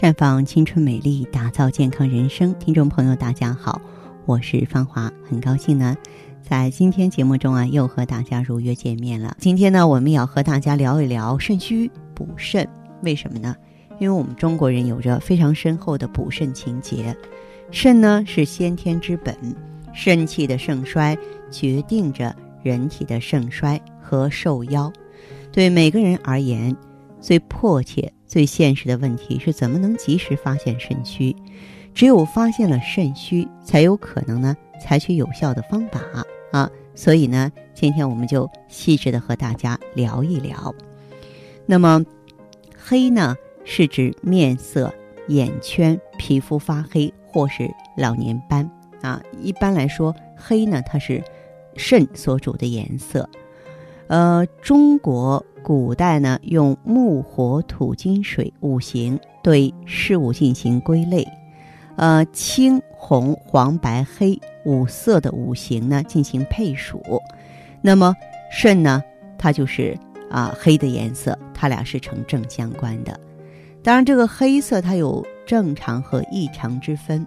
绽放青春美丽，打造健康人生。听众朋友，大家好，我是芳华，很高兴呢，在今天节目中啊，又和大家如约见面了。今天呢，我们要和大家聊一聊肾虚补肾，为什么呢？因为我们中国人有着非常深厚的补肾情结，肾呢是先天之本，肾气的盛衰决定着人体的盛衰和寿夭。对每个人而言，最迫切、最现实的问题是怎么能及时发现肾虚？只有发现了肾虚，才有可能呢采取有效的方法啊。所以呢，今天我们就细致的和大家聊一聊。那么，黑呢是指面色、眼圈、皮肤发黑或是老年斑啊。一般来说，黑呢它是肾所主的颜色。呃，中国。古代呢，用木、火、土、金、水五行对事物进行归类，呃，青、红、黄、白、黑五色的五行呢进行配属。那么肾呢，它就是啊黑的颜色，它俩是成正相关的。当然，这个黑色它有正常和异常之分。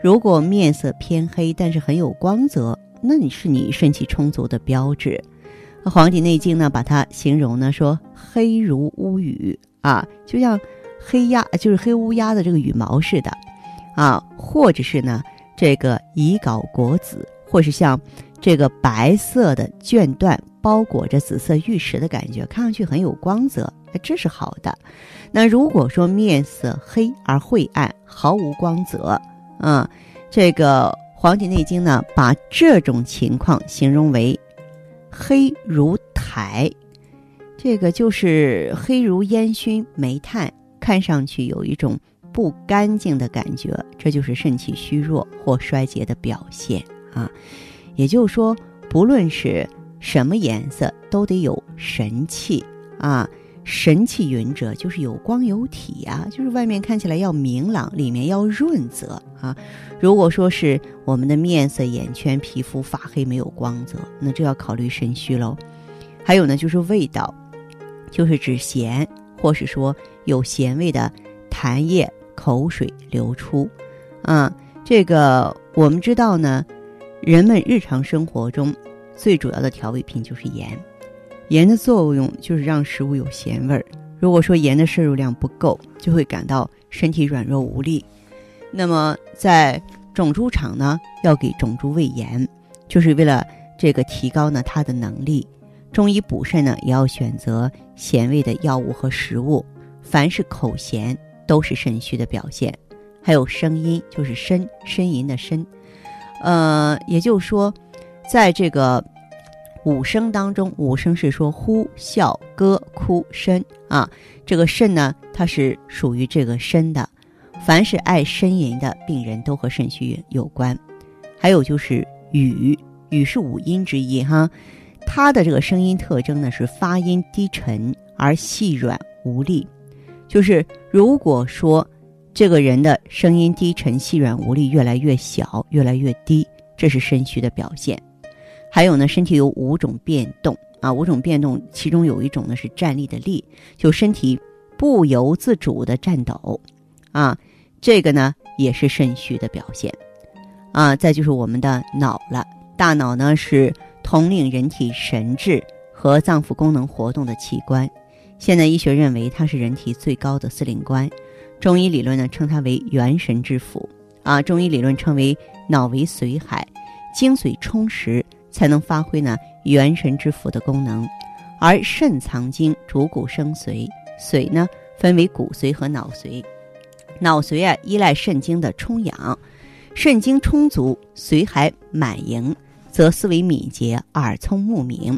如果面色偏黑，但是很有光泽，那你是你肾气充足的标志。《黄帝内经》呢，把它形容呢说黑如乌羽啊，就像黑鸦，就是黑乌鸦的这个羽毛似的，啊，或者是呢这个乙皋果子，或是像这个白色的绢缎包裹着紫色玉石的感觉，看上去很有光泽，这是好的。那如果说面色黑而晦暗，毫无光泽，啊，这个《黄帝内经》呢，把这种情况形容为。黑如苔，这个就是黑如烟熏煤炭，看上去有一种不干净的感觉，这就是肾气虚弱或衰竭的表现啊。也就是说，不论是什么颜色，都得有神气啊。神气匀者，就是有光有体呀，就是外面看起来要明朗，里面要润泽啊。如果说是我们的面色、眼圈、皮肤发黑没有光泽，那就要考虑肾虚喽。还有呢，就是味道，就是指咸，或是说有咸味的痰液、口水流出啊。这个我们知道呢，人们日常生活中最主要的调味品就是盐。盐的作用就是让食物有咸味儿。如果说盐的摄入量不够，就会感到身体软弱无力。那么在种猪场呢，要给种猪喂盐，就是为了这个提高呢它的能力。中医补肾呢，也要选择咸味的药物和食物。凡是口咸，都是肾虚的表现。还有声音，就是呻呻吟的呻。呃，也就是说，在这个。五声当中，五声是说呼、笑、歌、哭、呻啊。这个肾呢，它是属于这个肾的。凡是爱呻吟的病人，都和肾虚有关。还有就是语，语是五音之一哈。它的这个声音特征呢是发音低沉而细软无力。就是如果说这个人的声音低沉、细软无力，越来越小、越来越低，这是肾虚的表现。还有呢，身体有五种变动啊，五种变动，其中有一种呢是站立的立，就身体不由自主的颤抖，啊，这个呢也是肾虚的表现，啊，再就是我们的脑了，大脑呢是统领人体神志和脏腑功能活动的器官，现代医学认为它是人体最高的司令官，中医理论呢称它为元神之府，啊，中医理论称为脑为髓海，精髓充实。才能发挥呢元神之府的功能，而肾藏精，主骨生髓，髓呢分为骨髓和脑髓，脑髓啊依赖肾精的充养，肾精充足，髓海满盈，则思维敏捷，耳聪目明；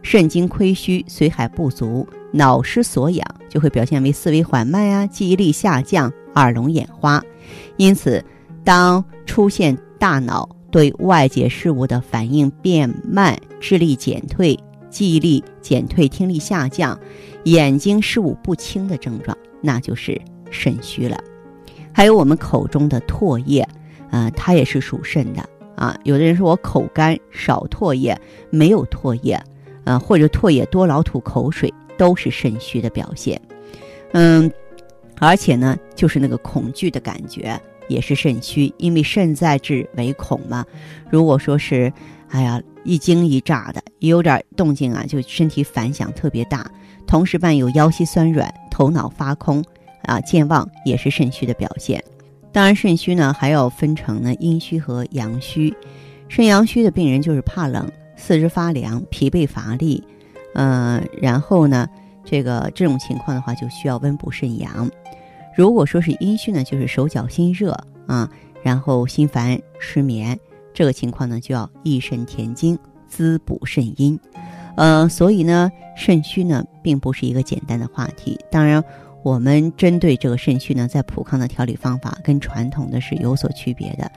肾精亏虚，髓海不足，脑失所养，就会表现为思维缓慢啊，记忆力下降，耳聋眼花。因此，当出现大脑。对外界事物的反应变慢，智力减退，记忆力减退，听力下降，眼睛视物不清的症状，那就是肾虚了。还有我们口中的唾液，啊，它也是属肾的啊。有的人说我口干少唾液，没有唾液，啊，或者唾液多老吐口水，都是肾虚的表现。嗯，而且呢，就是那个恐惧的感觉也是肾虚，因为肾在治为恐嘛。如果说是，哎呀，一惊一乍的，有点动静啊，就身体反响特别大，同时伴有腰膝酸软、头脑发空啊、健忘，也是肾虚的表现。当然，肾虚呢还要分成呢阴虚和阳虚。肾阳虚的病人就是怕冷、四肢发凉、疲惫乏力，嗯，然后呢，这个这种情况的话就需要温补肾阳。如果说是阴虚呢，就是手脚心热啊，然后心烦失眠，这个情况呢就要益肾填精，滋补肾阴。呃，所以呢，肾虚呢并不是一个简单的话题。当然。我们针对这个肾虚呢，在普康的调理方法跟传统的是有所区别的。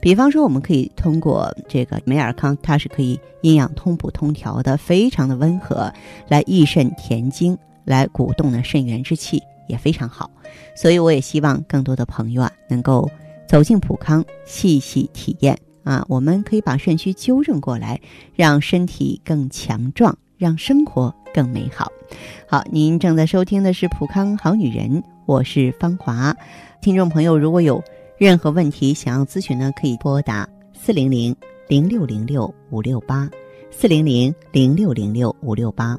比方说，我们可以通过这个美尔康，它是可以营养通补通调的，非常的温和，来益肾填精，来鼓动呢肾元之气，也非常好。所以，我也希望更多的朋友啊，能够走进普康，细细体验啊。我们可以把肾虚纠正过来，让身体更强壮，让生活更美好。好，您正在收听的是《普康好女人》，我是芳华。听众朋友，如果有任何问题想要咨询呢，可以拨打四零零零六零六五六八四零零零六零六五六八，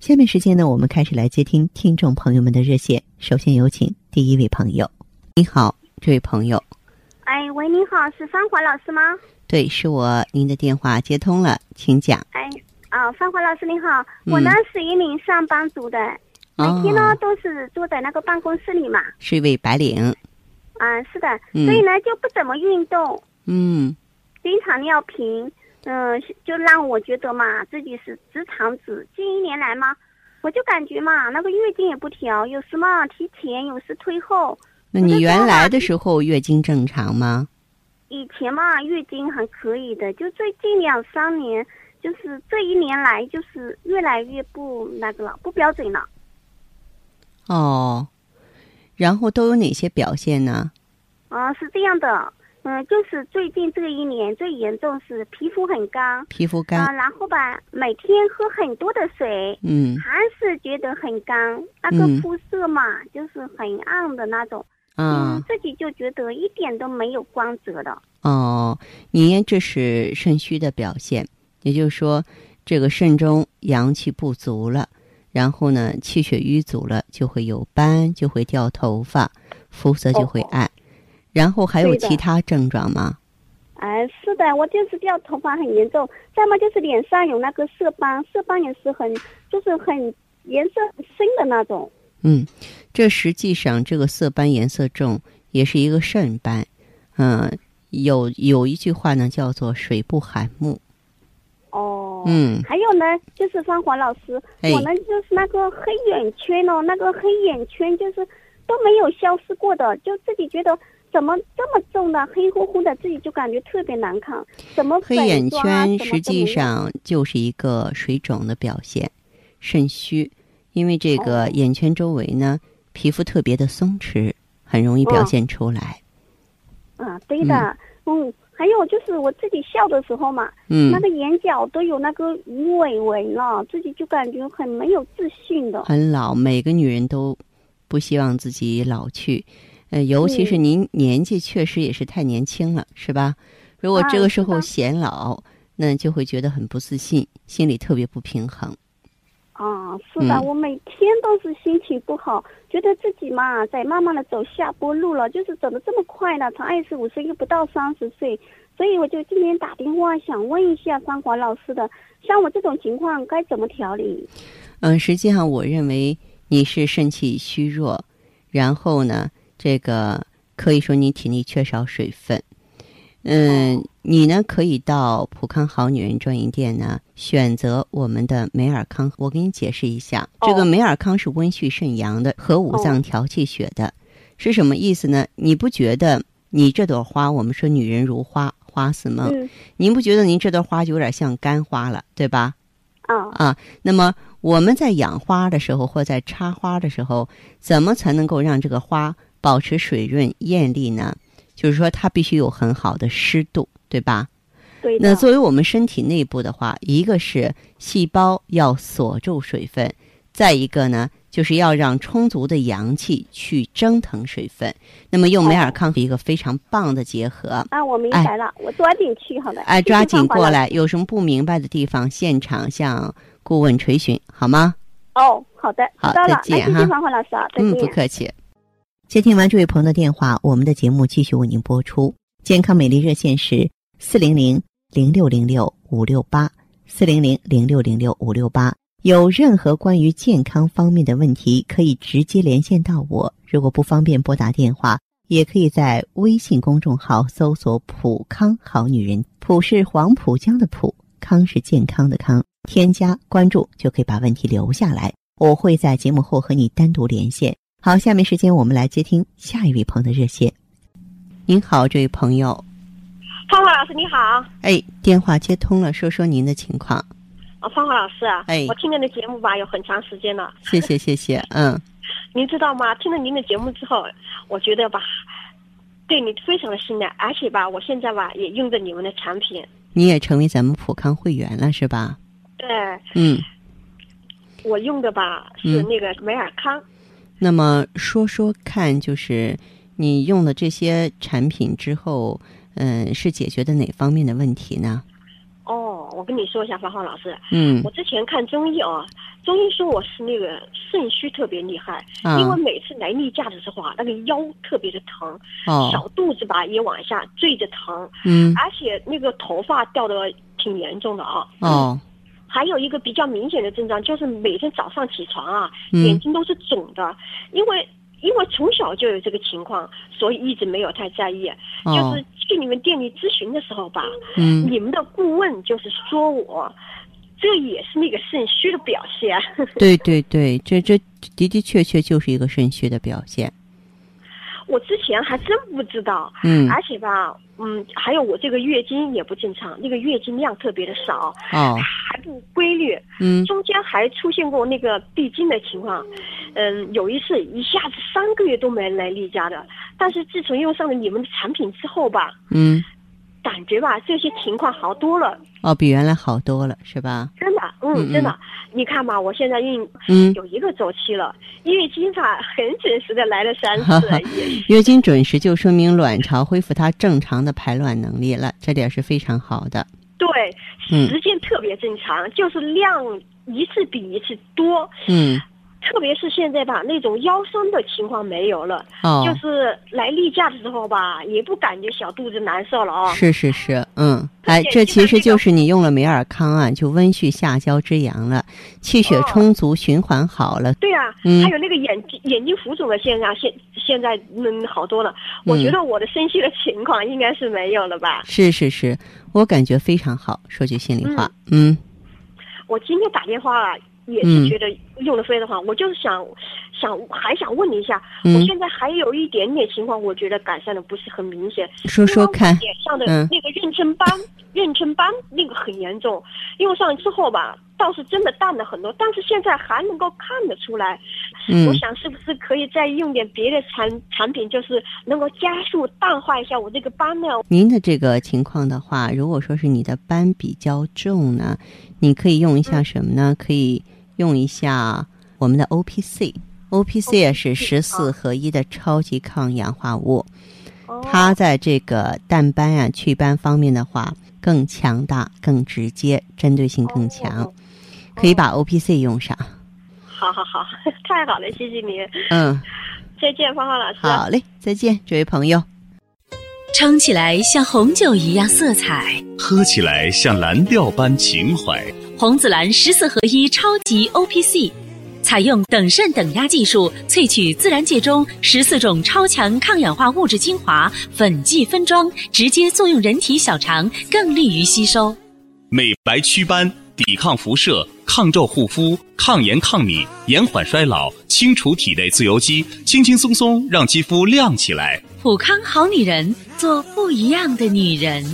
下面时间呢，我们开始来接听听众朋友们的热线。首先有请第一位朋友，你好，这位朋友。哎，喂，你好，是芳华老师吗？对，是我，您的电话接通了，请讲。哎，啊，芳华老师您好，我呢是一名上班族的，每天呢都是坐在那个办公室里嘛。是一位白领。啊，是的，所以呢就不怎么运动。嗯。经常尿频，嗯，就让我觉得嘛自己是直肠子。近一年来嘛，我就感觉嘛那个月经也不调，有时嘛提前，有时推后。那你原来的时候月经正常吗？以前嘛，月经还可以的，就最近两三年，就是这一年来，就是越来越不那个了，不标准了。哦，然后都有哪些表现呢？啊，是这样的，嗯，就是最近这一年最严重是皮肤很干，皮肤干，啊，然后吧，每天喝很多的水，嗯，还是觉得很干，那个肤色嘛，就是很暗的那种。嗯，自己就觉得一点都没有光泽的。哦，您这是肾虚的表现，也就是说，这个肾中阳气不足了，然后呢，气血瘀阻了，就会有斑，就会掉头发，肤色就会暗。然后还有其他症状吗？哎，是的，我就是掉头发很严重，再么就是脸上有那个色斑，色斑也是很，就是很颜色很深的那种。嗯，这实际上这个色斑颜色重，也是一个肾斑。嗯，有有一句话呢，叫做“水不含木”。哦。嗯。还有呢，就是芳华老师，我呢就是那个黑眼圈哦，那个黑眼圈就是都没有消失过的，就自己觉得怎么这么重的黑乎乎的，自己就感觉特别难看。怎么黑眼圈实际上就是一个水肿的表现，肾虚。因为这个眼圈周围呢，皮肤特别的松弛，很容易表现出来。啊，对的，嗯，还有就是我自己笑的时候嘛，嗯，那个眼角都有那个鱼尾纹了，自己就感觉很没有自信的。很老，每个女人都不希望自己老去，呃，尤其是您年纪确实也是太年轻了，是吧？如果这个时候显老，那就会觉得很不自信，心里特别不平衡。啊，是的，我每天都是心情不好，觉得自己嘛在慢慢的走下坡路了，就是走的这么快呢，才二十五岁又不到三十岁，所以我就今天打电话想问一下张华老师的，像我这种情况该怎么调理？嗯，实际上我认为你是肾气虚弱，然后呢，这个可以说你体内缺少水分。嗯，你呢可以到普康好女人专营店呢，选择我们的美尔康。我给你解释一下，这个美尔康是温煦肾阳的，和五脏调气血的，是什么意思呢？你不觉得你这朵花？我们说女人如花，花似梦。您不觉得您这朵花就有点像干花了，对吧？啊啊，那么我们在养花的时候，或在插花的时候，怎么才能够让这个花保持水润艳丽呢？就是说，它必须有很好的湿度，对吧？对。那作为我们身体内部的话，一个是细胞要锁住水分，再一个呢，就是要让充足的阳气去蒸腾水分。那么用美尔康是一个非常棒的结合。啊，我明白了，我抓紧去好的。哎，抓紧过来，有什么不明白的地方，现场向顾问垂询，好吗？哦，好的，好，再见哈。谢谢芳华老师啊，再见。嗯，不客气。接听完这位朋友的电话，我们的节目继续为您播出。健康美丽热线是四零零零六零六五六八四零零零六零六五六八。有任何关于健康方面的问题，可以直接连线到我。如果不方便拨打电话，也可以在微信公众号搜索“普康好女人”，普是黄浦江的浦，康是健康的康。添加关注就可以把问题留下来，我会在节目后和你单独连线。好，下面时间我们来接听下一位朋友的热线。您好，这位朋友，芳华老师你好。哎，电话接通了，说说您的情况。啊，芳华老师啊，哎，我听您的节目吧有很长时间了。谢谢谢谢，嗯。您知道吗？听了您的节目之后，我觉得吧，对你非常的信赖，而且吧，我现在吧也用着你们的产品。你也成为咱们普康会员了是吧？对。嗯。我用的吧是那个美尔康。那么说说看，就是你用了这些产品之后，嗯，是解决的哪方面的问题呢？哦，我跟你说一下，芳芳老师，嗯，我之前看中医哦，中医说我是那个肾虚特别厉害，啊，因为每次来例假的时候啊，那个腰特别的疼，哦，小肚子吧也往下坠着疼，嗯，而且那个头发掉的挺严重的啊，哦。还有一个比较明显的症状，就是每天早上起床啊，眼睛都是肿的。因为因为从小就有这个情况，所以一直没有太在意。就是去你们店里咨询的时候吧，你们的顾问就是说我，这也是那个肾虚的表现。对对对，这这的的确确就是一个肾虚的表现。我之前还真不知道，嗯，而且吧，嗯，还有我这个月经也不正常，那个月经量特别的少，哦，还不规律，嗯，中间还出现过那个闭经的情况，嗯，有一次一下子三个月都没来例假的，但是自从用上了你们的产品之后吧，嗯。感觉吧，这些情况好多了。哦，比原来好多了，是吧？真的，嗯，真的。你看嘛，我现在孕，嗯，有一个周期了，月经吧很准时的来了三次。月经准时就说明卵巢恢复它正常的排卵能力了，这点是非常好的。对，时间特别正常，就是量一次比一次多。嗯。特别是现在吧，那种腰酸的情况没有了，哦，就是来例假的时候吧，也不感觉小肚子难受了啊。是是是，嗯，哎，这其实就是你用了美尔康啊，就温煦下焦之阳了，气血充足，循环好了。对啊，嗯，还有那个眼睛眼睛浮肿的现象，现现在嗯好多了。我觉得我的身体的情况应该是没有了吧？是是是，我感觉非常好，说句心里话，嗯。我今天打电话。也是觉得用的非常好，我就是想，想还想问你一下，我现在还有一点点情况，我觉得改善的不是很明显。说说看，脸上的那个妊娠斑，妊娠斑那个很严重，用上之后吧，倒是真的淡了很多，但是现在还能够看得出来。嗯，我想是不是可以再用点别的产产品，就是能够加速淡化一下我这个斑呢？您的这个情况的话，如果说是你的斑比较重呢，你可以用一下什么呢？可以用一下我们的 O P C，O P C 也是十四合一的超级抗氧化物，它在这个淡斑啊、祛斑方面的话更强大、更直接、针对性更强，可以把 O P C 用上。好好好，太好了，谢谢你。嗯，再见，芳芳老师。好嘞，再见，这位朋友。撑起来像红酒一样色彩，喝起来像蓝调般情怀。红紫蓝十四合一超级 O P C，采用等渗等压技术萃取自然界中十四种超强抗氧化物质精华，粉剂分装，直接作用人体小肠，更利于吸收。美白祛斑，抵抗辐射，抗皱护肤，抗炎抗敏，延缓衰老，清除体内自由基，轻轻松松让肌肤亮起来。普康好女人，做不一样的女人。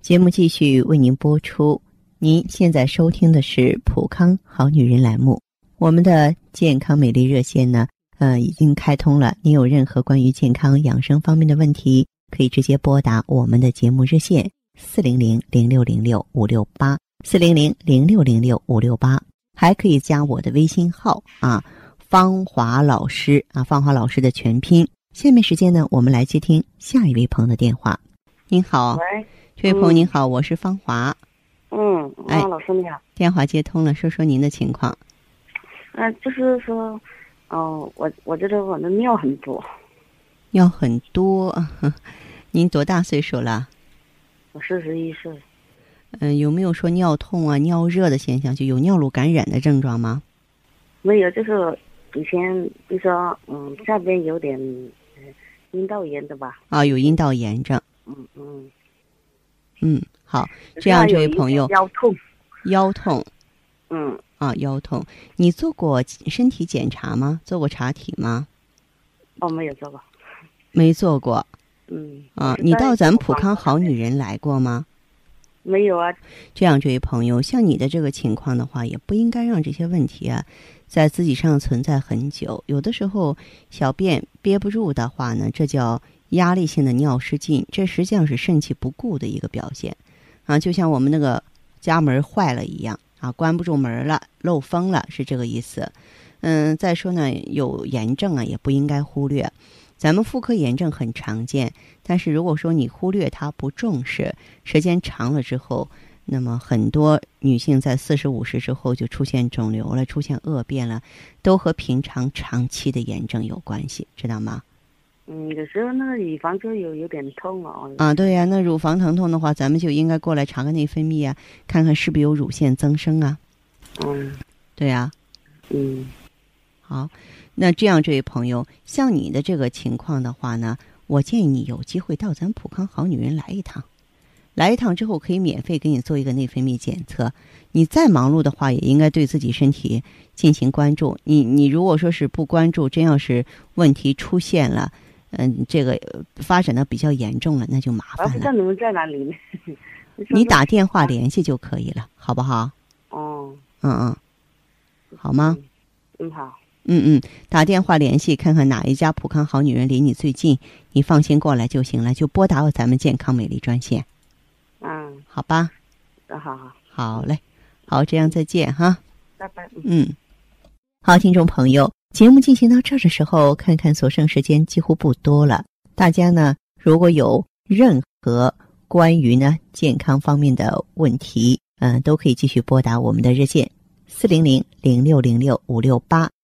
节目继续为您播出。您现在收听的是普康好女人栏目，我们的健康美丽热线呢，呃，已经开通了。您有任何关于健康养生方面的问题，可以直接拨打我们的节目热线四零零零六零六五六八四零零零六零六五六八，还可以加我的微信号啊，芳华老师啊，芳华老师的全拼。下面时间呢，我们来接听下一位朋友的电话。您好。喂。这位朋友您好，我是芳华。嗯，哎，老师你好。电话接通了，说说您的情况。嗯，就是说，哦，我我觉得我的尿很多。尿很多，您多大岁数了？我四十一岁。嗯，有没有说尿痛啊、尿热的现象？就有尿路感染的症状吗？没有，就是以前就说，嗯，下边有点阴道炎的吧。啊，有阴道炎症。嗯嗯。嗯，好，这样这位朋友腰痛，腰痛，嗯啊，腰痛，你做过身体检查吗？做过查体吗？哦，没有做过，没做过，嗯啊，你到咱们普康好女人来过吗？没有啊。这样这位朋友，像你的这个情况的话，也不应该让这些问题啊在自己上存在很久。有的时候小便憋不住的话呢，这叫。压力性的尿失禁，这实际上是肾气不固的一个表现，啊，就像我们那个家门坏了一样啊，关不住门了，漏风了，是这个意思。嗯，再说呢，有炎症啊，也不应该忽略。咱们妇科炎症很常见，但是如果说你忽略它、不重视，时间长了之后，那么很多女性在四十五十之后就出现肿瘤了，出现恶变了，都和平常长期的炎症有关系，知道吗？嗯，有时候那个乳房就有有点痛哦。啊，对呀，那乳房疼痛的话，咱们就应该过来查个内分泌啊，看看是不是有乳腺增生啊。嗯，对呀。嗯，好，那这样这位朋友，像你的这个情况的话呢，我建议你有机会到咱普康好女人来一趟，来一趟之后可以免费给你做一个内分泌检测。你再忙碌的话，也应该对自己身体进行关注。你你如果说是不关注，真要是问题出现了。嗯，这个发展的比较严重了，那就麻烦了。不知道你们在哪里呢？你打电话联系就可以了，好不好？哦。嗯嗯。好吗？嗯，好。嗯嗯，打电话联系看看哪一家普康好女人离你最近，你放心过来就行了，就拨打咱们健康美丽专线。嗯。好吧。好好。好嘞，好，这样再见哈。拜拜。嗯。好，听众朋友。节目进行到这儿的时候，看看所剩时间几乎不多了。大家呢，如果有任何关于呢健康方面的问题，嗯，都可以继续拨打我们的热线四零零零六零六五六八